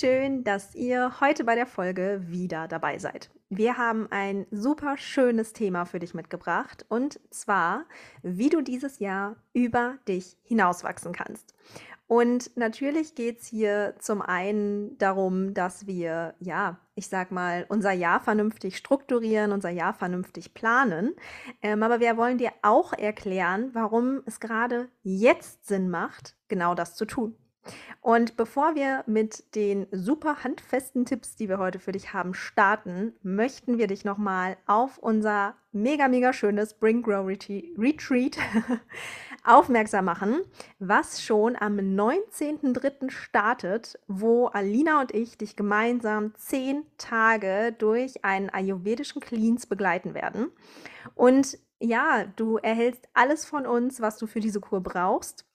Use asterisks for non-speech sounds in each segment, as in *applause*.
Schön, dass ihr heute bei der Folge wieder dabei seid. Wir haben ein super schönes Thema für dich mitgebracht und zwar, wie du dieses Jahr über dich hinauswachsen kannst. Und natürlich geht es hier zum einen darum, dass wir, ja, ich sag mal, unser Jahr vernünftig strukturieren, unser Jahr vernünftig planen. Ähm, aber wir wollen dir auch erklären, warum es gerade jetzt Sinn macht, genau das zu tun. Und bevor wir mit den super handfesten Tipps, die wir heute für dich haben, starten, möchten wir dich nochmal auf unser mega, mega schönes Bring Grow Retreat *laughs* aufmerksam machen, was schon am 19.03. startet, wo Alina und ich dich gemeinsam zehn Tage durch einen ayurvedischen Cleans begleiten werden. Und ja, du erhältst alles von uns, was du für diese Kur brauchst.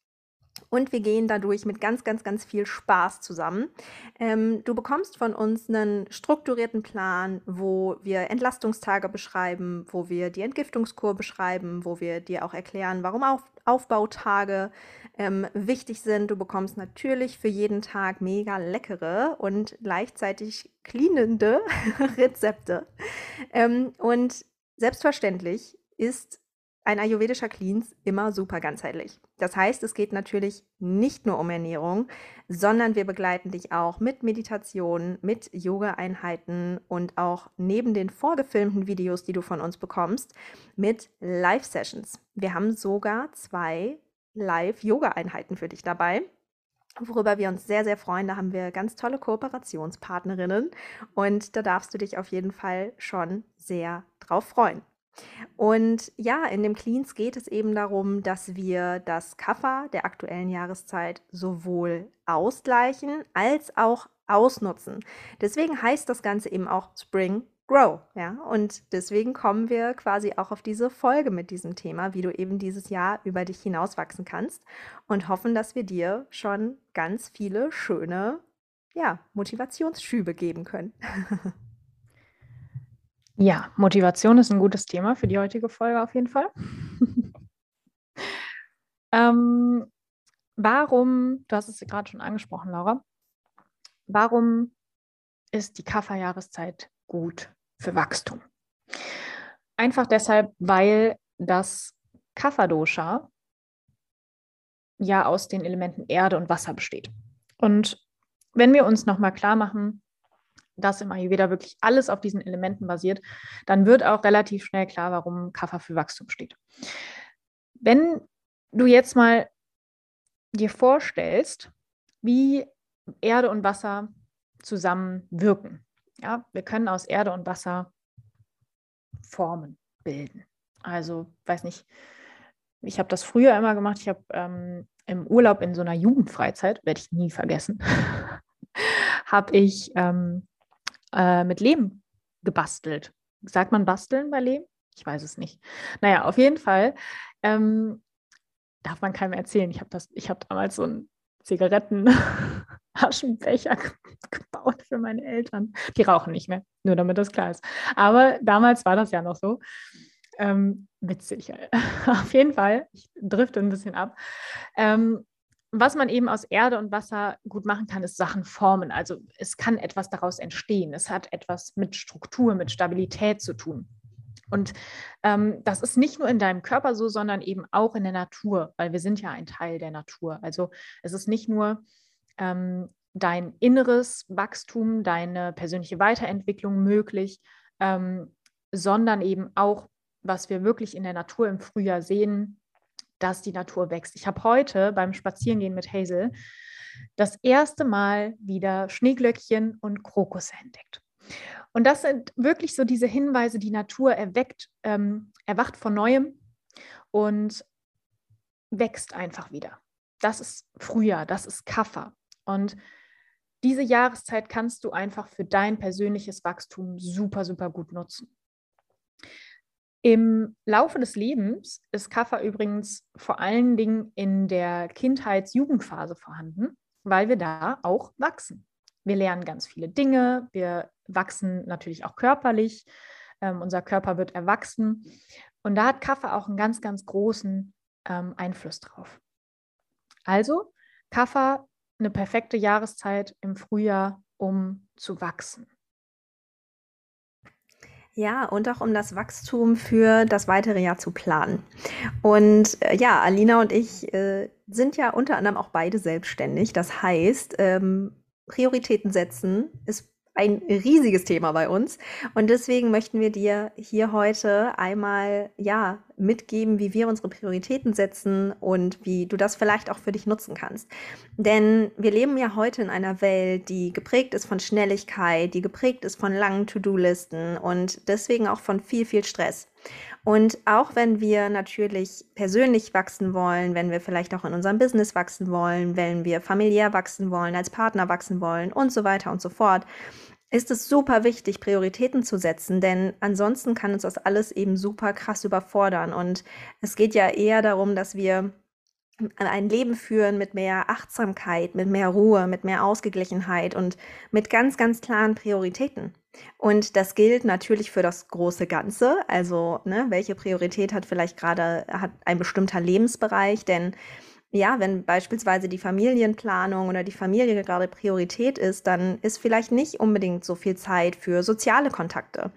Und wir gehen dadurch mit ganz, ganz, ganz viel Spaß zusammen. Ähm, du bekommst von uns einen strukturierten Plan, wo wir Entlastungstage beschreiben, wo wir die Entgiftungskur beschreiben, wo wir dir auch erklären, warum Auf Aufbautage ähm, wichtig sind. Du bekommst natürlich für jeden Tag mega leckere und gleichzeitig cleanende *laughs* Rezepte. Ähm, und selbstverständlich ist ein ayurvedischer Cleans immer super ganzheitlich. Das heißt, es geht natürlich nicht nur um Ernährung, sondern wir begleiten dich auch mit Meditation, mit Yoga-Einheiten und auch neben den vorgefilmten Videos, die du von uns bekommst, mit Live-Sessions. Wir haben sogar zwei Live-Yoga-Einheiten für dich dabei worüber wir uns sehr, sehr freuen. Da haben wir ganz tolle Kooperationspartnerinnen und da darfst du dich auf jeden Fall schon sehr drauf freuen. Und ja, in dem Cleans geht es eben darum, dass wir das Kaffer der aktuellen Jahreszeit sowohl ausgleichen als auch ausnutzen. Deswegen heißt das Ganze eben auch Spring Grow, ja. Und deswegen kommen wir quasi auch auf diese Folge mit diesem Thema, wie du eben dieses Jahr über dich hinauswachsen kannst und hoffen, dass wir dir schon ganz viele schöne, ja, Motivationsschübe geben können. *laughs* Ja, Motivation ist ein gutes Thema für die heutige Folge auf jeden Fall. *laughs* ähm, warum, du hast es gerade schon angesprochen, Laura, warum ist die Kafferjahreszeit gut für Wachstum? Einfach deshalb, weil das Kafferdosha ja aus den Elementen Erde und Wasser besteht. Und wenn wir uns nochmal klar machen, dass im Ayurveda wirklich alles auf diesen Elementen basiert, dann wird auch relativ schnell klar, warum Kapha für Wachstum steht. Wenn du jetzt mal dir vorstellst, wie Erde und Wasser zusammen wirken. Ja, wir können aus Erde und Wasser Formen bilden. Also, weiß nicht, ich habe das früher immer gemacht. Ich habe ähm, im Urlaub in so einer Jugendfreizeit, werde ich nie vergessen, *laughs* habe ich ähm, äh, mit Lehm gebastelt. Sagt man basteln bei Lehm? Ich weiß es nicht. Naja, auf jeden Fall ähm, darf man keinem erzählen. Ich habe hab damals so einen Zigarettenaschenbecher *laughs* gebaut für meine Eltern. Die rauchen nicht mehr, nur damit das klar ist. Aber damals war das ja noch so. Ähm, witzig. *laughs* Auf jeden Fall, ich drifte ein bisschen ab. Ähm, was man eben aus Erde und Wasser gut machen kann, ist Sachen formen. Also es kann etwas daraus entstehen. Es hat etwas mit Struktur, mit Stabilität zu tun. Und ähm, das ist nicht nur in deinem Körper so, sondern eben auch in der Natur, weil wir sind ja ein Teil der Natur. Also es ist nicht nur ähm, dein inneres Wachstum, deine persönliche Weiterentwicklung möglich, ähm, sondern eben auch, was wir wirklich in der Natur im Frühjahr sehen, dass die Natur wächst. Ich habe heute beim Spazierengehen mit Hazel das erste Mal wieder Schneeglöckchen und Krokusse entdeckt. Und das sind wirklich so diese Hinweise, die Natur erweckt, ähm, erwacht von neuem und wächst einfach wieder. Das ist Frühjahr, das ist Kaffer. Und diese Jahreszeit kannst du einfach für dein persönliches Wachstum super, super gut nutzen. Im Laufe des Lebens ist Kaffer übrigens vor allen Dingen in der Kindheits-Jugendphase vorhanden, weil wir da auch wachsen. Wir lernen ganz viele Dinge, wir wachsen natürlich auch körperlich, ähm, unser Körper wird erwachsen und da hat Kaffee auch einen ganz, ganz großen ähm, Einfluss drauf. Also Kaffee eine perfekte Jahreszeit im Frühjahr, um zu wachsen. Ja, und auch um das Wachstum für das weitere Jahr zu planen. Und äh, ja, Alina und ich äh, sind ja unter anderem auch beide selbstständig. Das heißt, ähm, Prioritäten setzen ist ein riesiges Thema bei uns. Und deswegen möchten wir dir hier heute einmal, ja, mitgeben, wie wir unsere Prioritäten setzen und wie du das vielleicht auch für dich nutzen kannst. Denn wir leben ja heute in einer Welt, die geprägt ist von Schnelligkeit, die geprägt ist von langen To-Do-Listen und deswegen auch von viel, viel Stress. Und auch wenn wir natürlich persönlich wachsen wollen, wenn wir vielleicht auch in unserem Business wachsen wollen, wenn wir familiär wachsen wollen, als Partner wachsen wollen und so weiter und so fort, ist es super wichtig, Prioritäten zu setzen, denn ansonsten kann uns das alles eben super krass überfordern. Und es geht ja eher darum, dass wir ein Leben führen mit mehr Achtsamkeit, mit mehr Ruhe, mit mehr Ausgeglichenheit und mit ganz, ganz klaren Prioritäten. Und das gilt natürlich für das große Ganze. Also, ne, welche Priorität hat vielleicht gerade hat ein bestimmter Lebensbereich? Denn ja, wenn beispielsweise die Familienplanung oder die Familie gerade Priorität ist, dann ist vielleicht nicht unbedingt so viel Zeit für soziale Kontakte.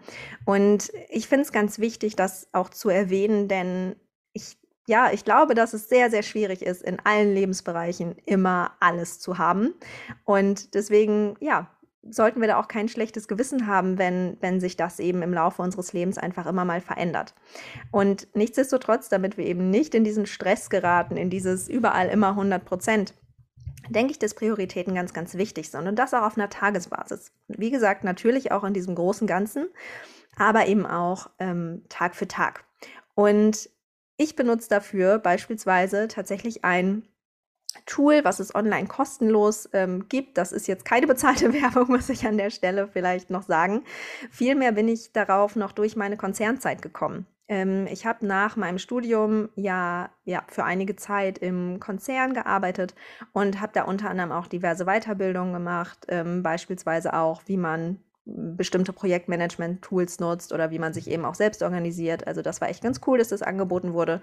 Und ich finde es ganz wichtig, das auch zu erwähnen, denn ja, ich glaube, dass es sehr, sehr schwierig ist, in allen Lebensbereichen immer alles zu haben. Und deswegen, ja, sollten wir da auch kein schlechtes Gewissen haben, wenn, wenn sich das eben im Laufe unseres Lebens einfach immer mal verändert. Und nichtsdestotrotz, damit wir eben nicht in diesen Stress geraten, in dieses überall immer 100 Prozent, denke ich, dass Prioritäten ganz, ganz wichtig sind und das auch auf einer Tagesbasis. Wie gesagt, natürlich auch in diesem großen Ganzen, aber eben auch ähm, Tag für Tag. Und ich benutze dafür beispielsweise tatsächlich ein Tool, was es online kostenlos ähm, gibt. Das ist jetzt keine bezahlte *laughs* Werbung, muss ich an der Stelle vielleicht noch sagen. Vielmehr bin ich darauf noch durch meine Konzernzeit gekommen. Ähm, ich habe nach meinem Studium ja, ja für einige Zeit im Konzern gearbeitet und habe da unter anderem auch diverse Weiterbildungen gemacht, ähm, beispielsweise auch, wie man bestimmte Projektmanagement-Tools nutzt oder wie man sich eben auch selbst organisiert. Also das war echt ganz cool, dass das angeboten wurde.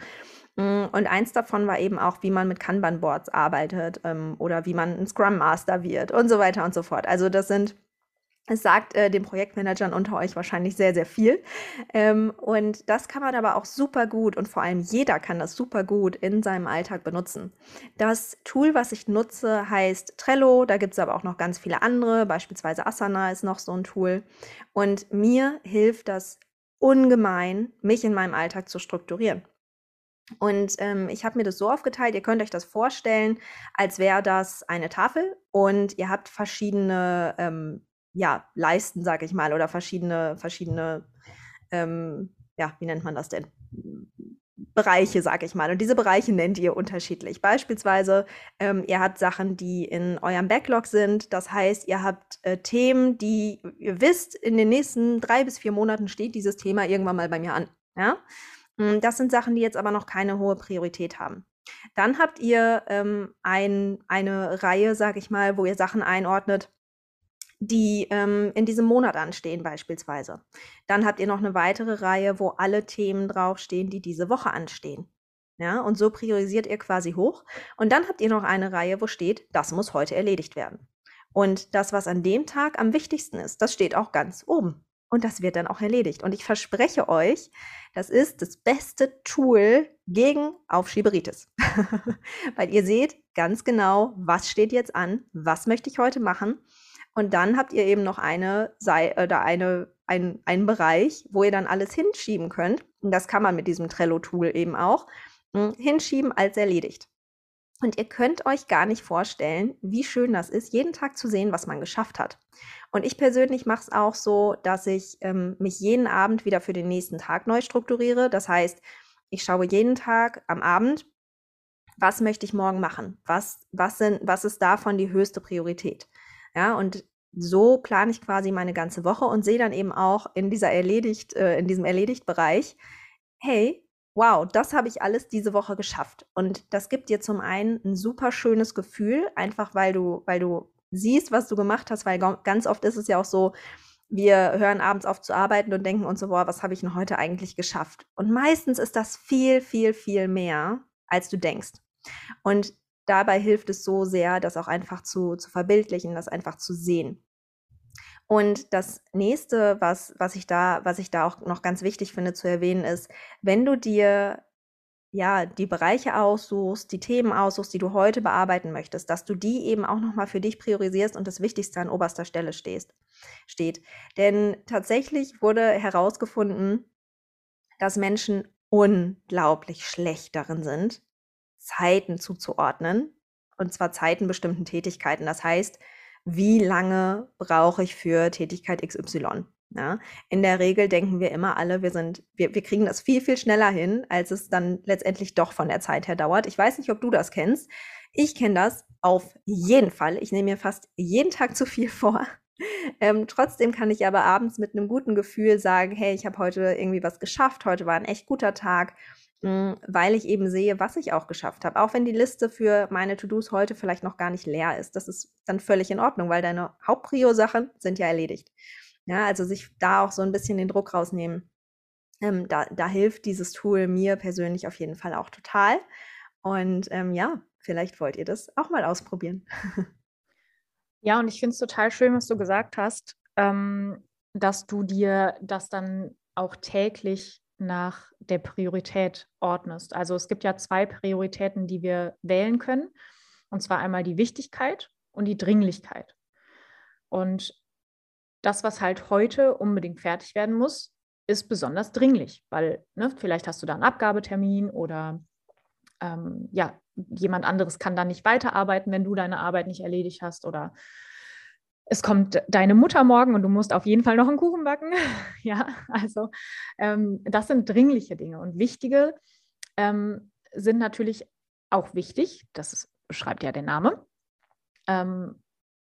Mm, und eins davon war eben auch, wie man mit Kanban-Boards arbeitet ähm, oder wie man ein Scrum Master wird und so weiter und so fort. Also das sind es sagt äh, den Projektmanagern unter euch wahrscheinlich sehr, sehr viel. Ähm, und das kann man aber auch super gut und vor allem jeder kann das super gut in seinem Alltag benutzen. Das Tool, was ich nutze, heißt Trello. Da gibt es aber auch noch ganz viele andere. Beispielsweise Asana ist noch so ein Tool. Und mir hilft das ungemein, mich in meinem Alltag zu strukturieren. Und ähm, ich habe mir das so aufgeteilt, ihr könnt euch das vorstellen, als wäre das eine Tafel und ihr habt verschiedene ähm, ja, leisten, sage ich mal, oder verschiedene, verschiedene, ähm, ja, wie nennt man das denn? Bereiche, sage ich mal. Und diese Bereiche nennt ihr unterschiedlich. Beispielsweise, ähm, ihr habt Sachen, die in eurem Backlog sind. Das heißt, ihr habt äh, Themen, die ihr wisst, in den nächsten drei bis vier Monaten steht dieses Thema irgendwann mal bei mir an. Ja? Hm, das sind Sachen, die jetzt aber noch keine hohe Priorität haben. Dann habt ihr ähm, ein, eine Reihe, sage ich mal, wo ihr Sachen einordnet, die ähm, in diesem Monat anstehen beispielsweise. Dann habt ihr noch eine weitere Reihe, wo alle Themen draufstehen, die diese Woche anstehen. Ja, und so priorisiert ihr quasi hoch. Und dann habt ihr noch eine Reihe, wo steht, das muss heute erledigt werden. Und das, was an dem Tag am wichtigsten ist, das steht auch ganz oben. Und das wird dann auch erledigt. Und ich verspreche euch, das ist das beste Tool gegen Aufschieberitis. *laughs* Weil ihr seht ganz genau, was steht jetzt an, was möchte ich heute machen und dann habt ihr eben noch eine, sei, oder eine, ein, einen Bereich, wo ihr dann alles hinschieben könnt. Und das kann man mit diesem Trello-Tool eben auch. Hm, hinschieben als erledigt. Und ihr könnt euch gar nicht vorstellen, wie schön das ist, jeden Tag zu sehen, was man geschafft hat. Und ich persönlich mache es auch so, dass ich ähm, mich jeden Abend wieder für den nächsten Tag neu strukturiere. Das heißt, ich schaue jeden Tag am Abend, was möchte ich morgen machen? Was, was, sind, was ist davon die höchste Priorität? Ja, und so plane ich quasi meine ganze Woche und sehe dann eben auch in dieser erledigt, äh, in diesem Erledigt-Bereich, hey, wow, das habe ich alles diese Woche geschafft. Und das gibt dir zum einen ein super schönes Gefühl, einfach weil du, weil du siehst, was du gemacht hast, weil ganz oft ist es ja auch so, wir hören abends auf zu arbeiten und denken uns so, boah, was habe ich denn heute eigentlich geschafft? Und meistens ist das viel, viel, viel mehr, als du denkst. Und dabei hilft es so sehr, das auch einfach zu, zu verbildlichen, das einfach zu sehen. Und das nächste, was, was ich da, was ich da auch noch ganz wichtig finde zu erwähnen, ist, wenn du dir ja, die Bereiche aussuchst, die Themen aussuchst, die du heute bearbeiten möchtest, dass du die eben auch nochmal für dich priorisierst und das Wichtigste an oberster Stelle stehst, steht. Denn tatsächlich wurde herausgefunden, dass Menschen unglaublich schlecht darin sind, Zeiten zuzuordnen. Und zwar Zeiten bestimmten Tätigkeiten. Das heißt, wie lange brauche ich für Tätigkeit XY? Ja, in der Regel denken wir immer alle, wir sind, wir, wir kriegen das viel, viel schneller hin, als es dann letztendlich doch von der Zeit her dauert. Ich weiß nicht, ob du das kennst. Ich kenne das auf jeden Fall. Ich nehme mir fast jeden Tag zu viel *laughs* vor. Ähm, trotzdem kann ich aber abends mit einem guten Gefühl sagen, hey, ich habe heute irgendwie was geschafft, heute war ein echt guter Tag, hm, weil ich eben sehe, was ich auch geschafft habe. Auch wenn die Liste für meine To-Dos heute vielleicht noch gar nicht leer ist. Das ist dann völlig in Ordnung, weil deine Hauptprio-Sachen sind ja erledigt. Ja, also sich da auch so ein bisschen den Druck rausnehmen. Ähm, da, da hilft dieses Tool mir persönlich auf jeden Fall auch total. Und ähm, ja, vielleicht wollt ihr das auch mal ausprobieren. *laughs* Ja, und ich finde es total schön, was du gesagt hast, ähm, dass du dir das dann auch täglich nach der Priorität ordnest. Also es gibt ja zwei Prioritäten, die wir wählen können. Und zwar einmal die Wichtigkeit und die Dringlichkeit. Und das, was halt heute unbedingt fertig werden muss, ist besonders dringlich, weil ne, vielleicht hast du da einen Abgabetermin oder ähm, ja, jemand anderes kann da nicht weiterarbeiten, wenn du deine Arbeit nicht erledigt hast oder es kommt deine Mutter morgen und du musst auf jeden Fall noch einen Kuchen backen. *laughs* ja, also ähm, das sind dringliche Dinge und wichtige ähm, sind natürlich auch wichtig, das beschreibt ja der Name. Ähm,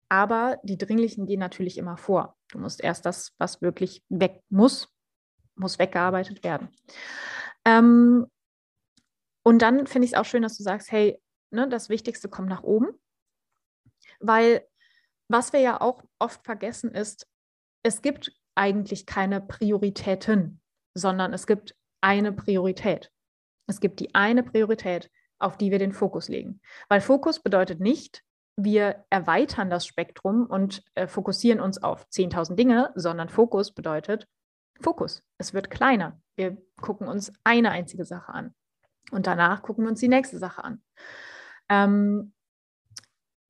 aber die dringlichen gehen natürlich immer vor. Du musst erst das, was wirklich weg muss, muss weggearbeitet werden. Ähm, und dann finde ich es auch schön, dass du sagst, hey, ne, das Wichtigste kommt nach oben, weil was wir ja auch oft vergessen ist, es gibt eigentlich keine Prioritäten, sondern es gibt eine Priorität. Es gibt die eine Priorität, auf die wir den Fokus legen. Weil Fokus bedeutet nicht, wir erweitern das Spektrum und äh, fokussieren uns auf 10.000 Dinge, sondern Fokus bedeutet Fokus. Es wird kleiner. Wir gucken uns eine einzige Sache an und danach gucken wir uns die nächste Sache an. Ähm,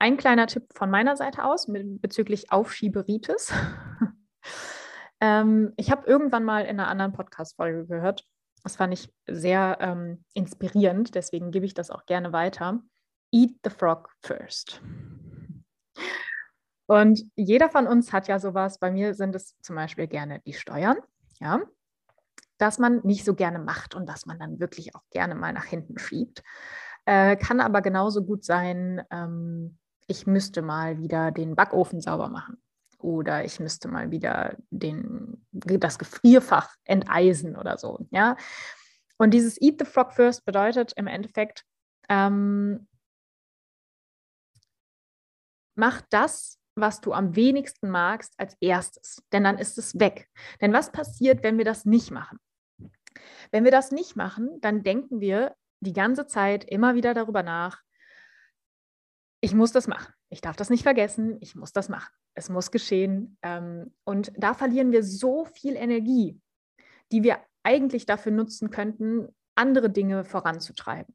ein kleiner Tipp von meiner Seite aus mit, bezüglich Aufschieberitis. *laughs* ähm, ich habe irgendwann mal in einer anderen Podcast-Folge gehört. Das fand ich sehr ähm, inspirierend, deswegen gebe ich das auch gerne weiter. Eat the Frog first. Und jeder von uns hat ja sowas. Bei mir sind es zum Beispiel gerne die Steuern, ja, dass man nicht so gerne macht und dass man dann wirklich auch gerne mal nach hinten schiebt. Äh, kann aber genauso gut sein, ähm, ich müsste mal wieder den Backofen sauber machen oder ich müsste mal wieder den, das Gefrierfach enteisen oder so. Ja? Und dieses Eat the Frog First bedeutet im Endeffekt, ähm, mach das, was du am wenigsten magst, als erstes, denn dann ist es weg. Denn was passiert, wenn wir das nicht machen? Wenn wir das nicht machen, dann denken wir die ganze Zeit immer wieder darüber nach, ich muss das machen. Ich darf das nicht vergessen. Ich muss das machen. Es muss geschehen. Ähm, und da verlieren wir so viel Energie, die wir eigentlich dafür nutzen könnten, andere Dinge voranzutreiben.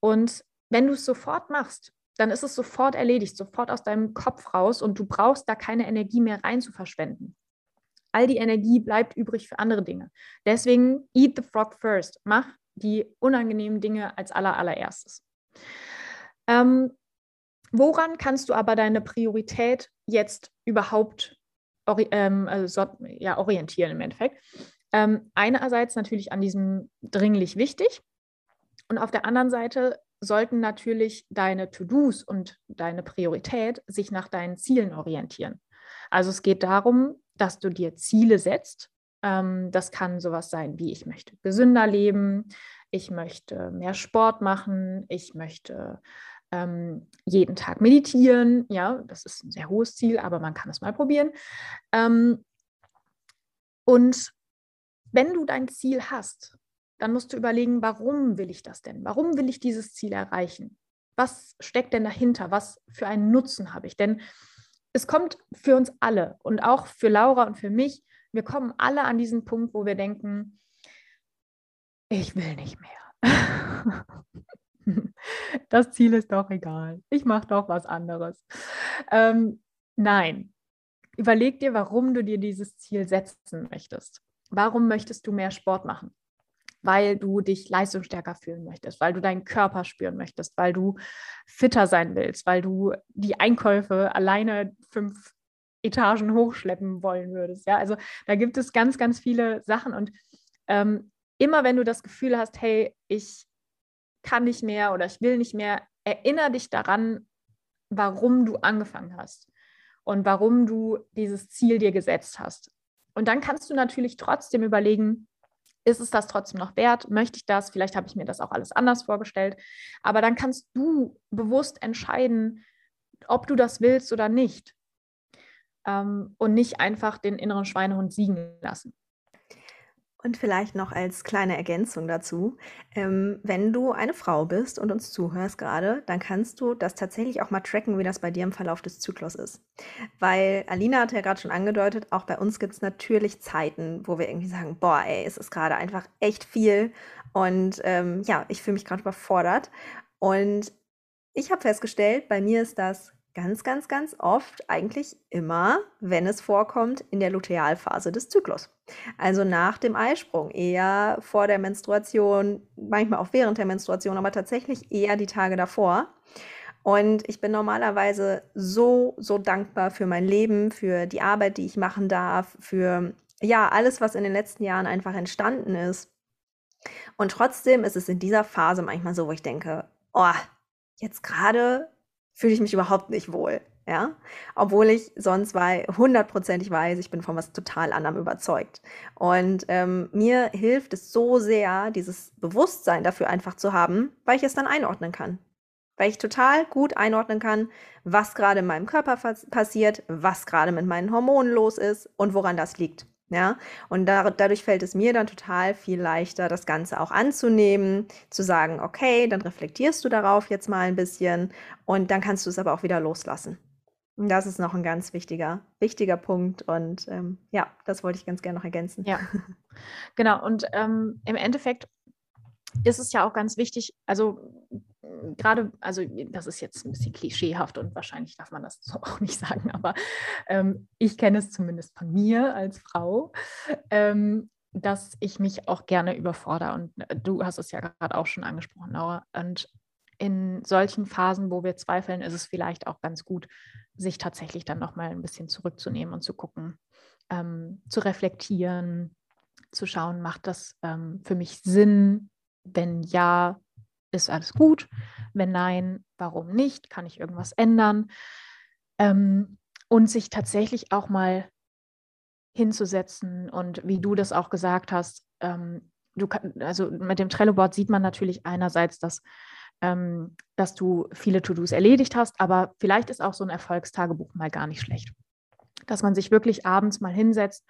Und wenn du es sofort machst, dann ist es sofort erledigt, sofort aus deinem Kopf raus und du brauchst da keine Energie mehr rein zu verschwenden. All die Energie bleibt übrig für andere Dinge. Deswegen eat the frog first. Mach die unangenehmen Dinge als aller, allererstes. Ähm, woran kannst du aber deine Priorität jetzt überhaupt ori ähm, also, ja, orientieren im Endeffekt? Ähm, einerseits natürlich an diesem dringlich wichtig und auf der anderen Seite sollten natürlich deine To-Dos und deine Priorität sich nach deinen Zielen orientieren. Also es geht darum, dass du dir Ziele setzt Ähm, das kann sowas sein wie, ich möchte gesünder leben, ich möchte mehr Sport machen, ich möchte ähm, jeden Tag meditieren. Ja, das ist ein sehr hohes Ziel, aber man kann es mal probieren. Ähm, und wenn du dein Ziel hast, dann musst du überlegen, warum will ich das denn? Warum will ich dieses Ziel erreichen? Was steckt denn dahinter? Was für einen Nutzen habe ich? Denn es kommt für uns alle und auch für Laura und für mich, wir kommen alle an diesen Punkt, wo wir denken, ich will nicht mehr. *laughs* *laughs* das Ziel ist doch egal. Ich mache doch was anderes. Ähm, nein, überleg dir, warum du dir dieses Ziel setzen möchtest. Warum möchtest du mehr Sport machen? Weil du dich leistungsstärker fühlen möchtest, weil du deinen Körper spüren möchtest, weil du fitter sein willst, weil du die Einkäufe alleine fünf Etagen hochschleppen wollen würdest. Ja, also da gibt es ganz, ganz viele Sachen und ähm, immer wenn du das Gefühl hast, hey, ich kann nicht mehr oder ich will nicht mehr, erinnere dich daran, warum du angefangen hast und warum du dieses Ziel dir gesetzt hast. Und dann kannst du natürlich trotzdem überlegen, ist es das trotzdem noch wert? Möchte ich das? Vielleicht habe ich mir das auch alles anders vorgestellt. Aber dann kannst du bewusst entscheiden, ob du das willst oder nicht. Ähm, und nicht einfach den inneren Schweinehund siegen lassen. Und vielleicht noch als kleine Ergänzung dazu, ähm, wenn du eine Frau bist und uns zuhörst gerade, dann kannst du das tatsächlich auch mal tracken, wie das bei dir im Verlauf des Zyklus ist. Weil Alina hat ja gerade schon angedeutet, auch bei uns gibt es natürlich Zeiten, wo wir irgendwie sagen, boah, ey, es ist gerade einfach echt viel und ähm, ja, ich fühle mich gerade überfordert. Und ich habe festgestellt, bei mir ist das ganz, ganz, ganz oft, eigentlich immer, wenn es vorkommt, in der Lutealphase des Zyklus. Also nach dem Eisprung, eher vor der Menstruation, manchmal auch während der Menstruation, aber tatsächlich eher die Tage davor. Und ich bin normalerweise so, so dankbar für mein Leben, für die Arbeit, die ich machen darf, für ja, alles, was in den letzten Jahren einfach entstanden ist. Und trotzdem ist es in dieser Phase manchmal so, wo ich denke, oh, jetzt gerade fühle ich mich überhaupt nicht wohl. Ja, obwohl ich sonst weil hundertprozentig weiß, ich bin von was total anderem überzeugt. Und ähm, mir hilft es so sehr, dieses Bewusstsein dafür einfach zu haben, weil ich es dann einordnen kann. Weil ich total gut einordnen kann, was gerade in meinem Körper passiert, was gerade mit meinen Hormonen los ist und woran das liegt. Ja, und da, dadurch fällt es mir dann total viel leichter, das Ganze auch anzunehmen, zu sagen, okay, dann reflektierst du darauf jetzt mal ein bisschen und dann kannst du es aber auch wieder loslassen. Und das ist noch ein ganz wichtiger, wichtiger Punkt. Und ähm, ja, das wollte ich ganz gerne noch ergänzen. Ja, genau. Und ähm, im Endeffekt ist es ja auch ganz wichtig, also gerade, also das ist jetzt ein bisschen klischeehaft und wahrscheinlich darf man das so *laughs* auch nicht sagen, aber ähm, ich kenne es zumindest von mir als Frau, ähm, dass ich mich auch gerne überfordere. Und äh, du hast es ja gerade auch schon angesprochen, Laura. Und in solchen Phasen, wo wir zweifeln, ist es vielleicht auch ganz gut, sich tatsächlich dann nochmal ein bisschen zurückzunehmen und zu gucken, ähm, zu reflektieren, zu schauen, macht das ähm, für mich Sinn? Wenn ja, ist alles gut? Wenn nein, warum nicht? Kann ich irgendwas ändern? Ähm, und sich tatsächlich auch mal hinzusetzen und wie du das auch gesagt hast, ähm, du kann, also mit dem Trello-Board sieht man natürlich einerseits, dass, ähm, dass du viele To-Dos erledigt hast, aber vielleicht ist auch so ein Erfolgstagebuch mal gar nicht schlecht. Dass man sich wirklich abends mal hinsetzt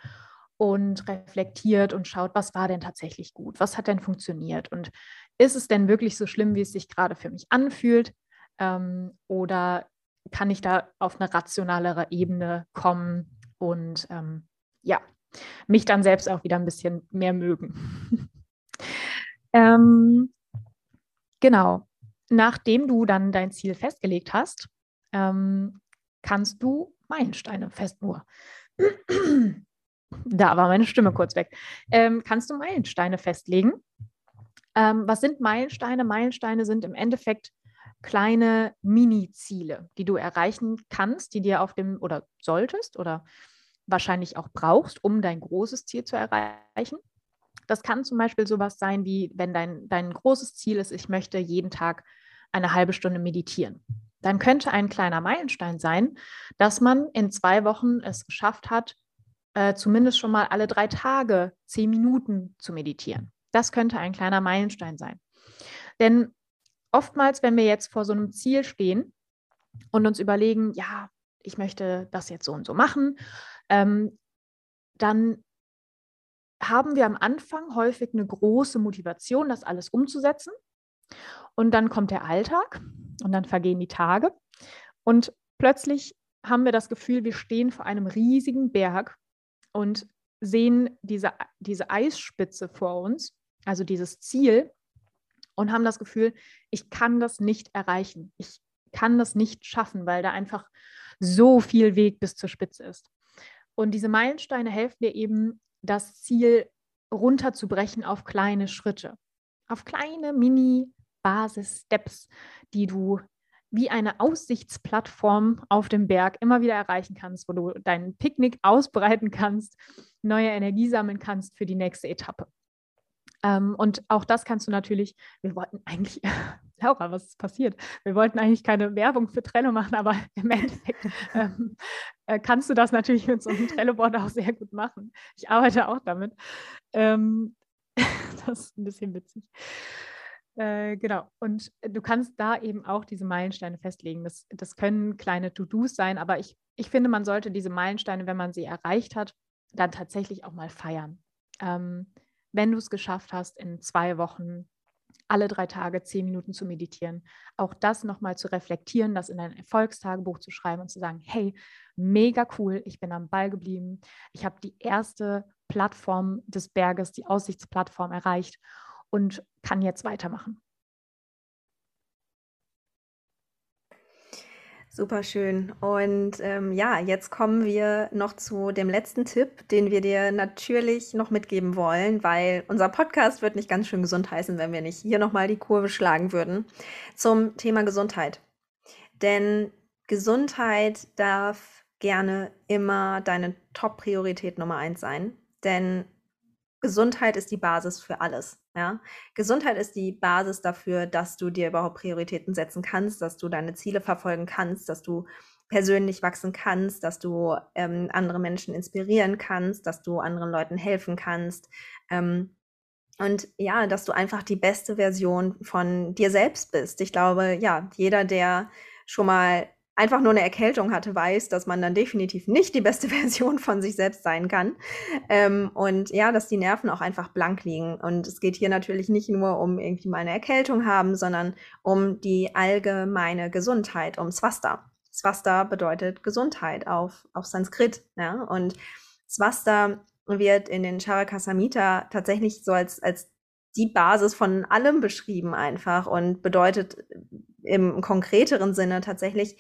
und reflektiert und schaut, was war denn tatsächlich gut, was hat denn funktioniert und ist es denn wirklich so schlimm, wie es sich gerade für mich anfühlt? Ähm, oder kann ich da auf eine rationalere Ebene kommen und ähm, ja, mich dann selbst auch wieder ein bisschen mehr mögen? *laughs* ähm, genau. Nachdem du dann dein Ziel festgelegt hast, ähm, kannst du Meilensteine fest nur. Da war meine Stimme kurz weg. Ähm, kannst du Meilensteine festlegen? Ähm, was sind Meilensteine? Meilensteine sind im Endeffekt kleine Mini-Ziele, die du erreichen kannst, die dir auf dem oder solltest oder wahrscheinlich auch brauchst, um dein großes Ziel zu erreichen. Das kann zum Beispiel sowas sein, wie wenn dein, dein großes Ziel ist, ich möchte jeden Tag eine halbe Stunde meditieren. Dann könnte ein kleiner Meilenstein sein, dass man in zwei Wochen es geschafft hat, äh, zumindest schon mal alle drei Tage zehn Minuten zu meditieren. Das könnte ein kleiner Meilenstein sein. Denn oftmals, wenn wir jetzt vor so einem Ziel stehen und uns überlegen, ja, ich möchte das jetzt so und so machen, ähm, dann haben wir am Anfang häufig eine große Motivation, das alles umzusetzen. Und dann kommt der Alltag und dann vergehen die Tage. Und plötzlich haben wir das Gefühl, wir stehen vor einem riesigen Berg und sehen diese, diese Eisspitze vor uns, also dieses Ziel, und haben das Gefühl, ich kann das nicht erreichen. Ich kann das nicht schaffen, weil da einfach so viel Weg bis zur Spitze ist. Und diese Meilensteine helfen dir eben, das Ziel runterzubrechen auf kleine Schritte, auf kleine Mini-Basis-Steps, die du wie eine Aussichtsplattform auf dem Berg immer wieder erreichen kannst, wo du dein Picknick ausbreiten kannst, neue Energie sammeln kannst für die nächste Etappe. Ähm, und auch das kannst du natürlich, wir wollten eigentlich, *laughs* Laura, was ist passiert? Wir wollten eigentlich keine Werbung für Trello machen, aber *laughs* im Endeffekt ähm, äh, kannst du das natürlich mit so einem Trello-Board auch sehr gut machen. Ich arbeite auch damit. Ähm, *laughs* das ist ein bisschen witzig. Äh, genau. Und du kannst da eben auch diese Meilensteine festlegen. Das, das können kleine To-Dos sein, aber ich, ich finde, man sollte diese Meilensteine, wenn man sie erreicht hat, dann tatsächlich auch mal feiern. Ähm, wenn du es geschafft hast, in zwei Wochen alle drei Tage zehn Minuten zu meditieren, auch das nochmal zu reflektieren, das in dein Erfolgstagebuch zu schreiben und zu sagen, hey, mega cool, ich bin am Ball geblieben, ich habe die erste Plattform des Berges, die Aussichtsplattform erreicht und kann jetzt weitermachen. Super schön. Und ähm, ja, jetzt kommen wir noch zu dem letzten Tipp, den wir dir natürlich noch mitgeben wollen, weil unser Podcast wird nicht ganz schön gesund heißen, wenn wir nicht hier nochmal die Kurve schlagen würden zum Thema Gesundheit. Denn Gesundheit darf gerne immer deine Top-Priorität Nummer eins sein. Denn Gesundheit ist die Basis für alles. Ja? Gesundheit ist die Basis dafür, dass du dir überhaupt Prioritäten setzen kannst, dass du deine Ziele verfolgen kannst, dass du persönlich wachsen kannst, dass du ähm, andere Menschen inspirieren kannst, dass du anderen Leuten helfen kannst. Ähm, und ja, dass du einfach die beste Version von dir selbst bist. Ich glaube, ja, jeder, der schon mal einfach nur eine Erkältung hatte, weiß, dass man dann definitiv nicht die beste *laughs* Version von sich selbst sein kann. Ähm, und ja, dass die Nerven auch einfach blank liegen. Und es geht hier natürlich nicht nur um irgendwie mal eine Erkältung haben, sondern um die allgemeine Gesundheit, um Swasta. Swasta bedeutet Gesundheit auf, auf Sanskrit. Ja? Und Swasta wird in den Charaka Samhita tatsächlich so als, als die Basis von allem beschrieben einfach und bedeutet im konkreteren Sinne tatsächlich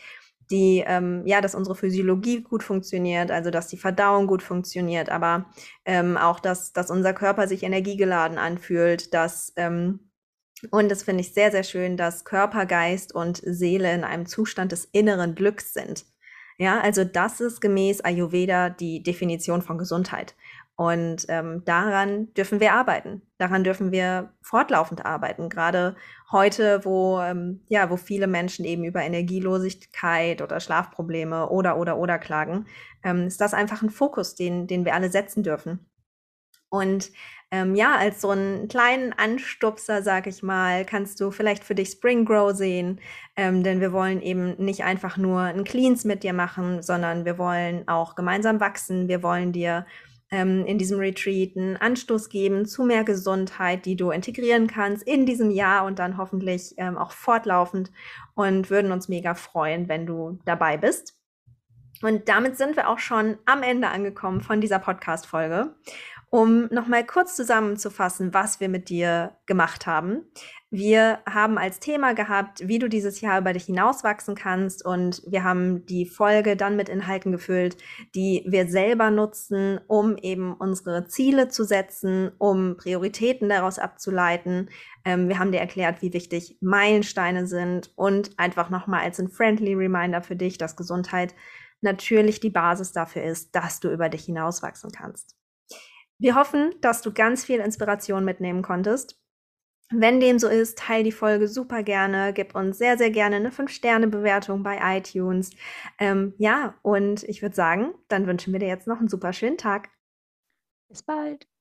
die, ähm, ja, dass unsere Physiologie gut funktioniert, also dass die Verdauung gut funktioniert, aber ähm, auch, dass, dass unser Körper sich energiegeladen anfühlt, dass, ähm, und das finde ich sehr, sehr schön, dass Körper, Geist und Seele in einem Zustand des inneren Glücks sind. Ja, also das ist gemäß Ayurveda die Definition von Gesundheit. Und ähm, daran dürfen wir arbeiten. Daran dürfen wir fortlaufend arbeiten. Gerade heute, wo, ähm, ja, wo viele Menschen eben über Energielosigkeit oder Schlafprobleme oder, oder, oder klagen, ähm, ist das einfach ein Fokus, den, den wir alle setzen dürfen. Und ähm, ja, als so einen kleinen Anstupser, sag ich mal, kannst du vielleicht für dich Spring Grow sehen, ähm, denn wir wollen eben nicht einfach nur ein Cleans mit dir machen, sondern wir wollen auch gemeinsam wachsen. Wir wollen dir ähm, in diesem Retreat einen Anstoß geben zu mehr Gesundheit, die du integrieren kannst in diesem Jahr und dann hoffentlich ähm, auch fortlaufend und würden uns mega freuen, wenn du dabei bist. Und damit sind wir auch schon am Ende angekommen von dieser Podcast-Folge. Um nochmal kurz zusammenzufassen, was wir mit dir gemacht haben. Wir haben als Thema gehabt, wie du dieses Jahr über dich hinauswachsen kannst und wir haben die Folge dann mit Inhalten gefüllt, die wir selber nutzen, um eben unsere Ziele zu setzen, um Prioritäten daraus abzuleiten. Ähm, wir haben dir erklärt, wie wichtig Meilensteine sind und einfach nochmal als ein friendly Reminder für dich, dass Gesundheit natürlich die Basis dafür ist, dass du über dich hinauswachsen kannst. Wir hoffen, dass du ganz viel Inspiration mitnehmen konntest. Wenn dem so ist, teil die Folge super gerne, gib uns sehr, sehr gerne eine 5-Sterne-Bewertung bei iTunes. Ähm, ja, und ich würde sagen, dann wünschen wir dir jetzt noch einen super schönen Tag. Bis bald.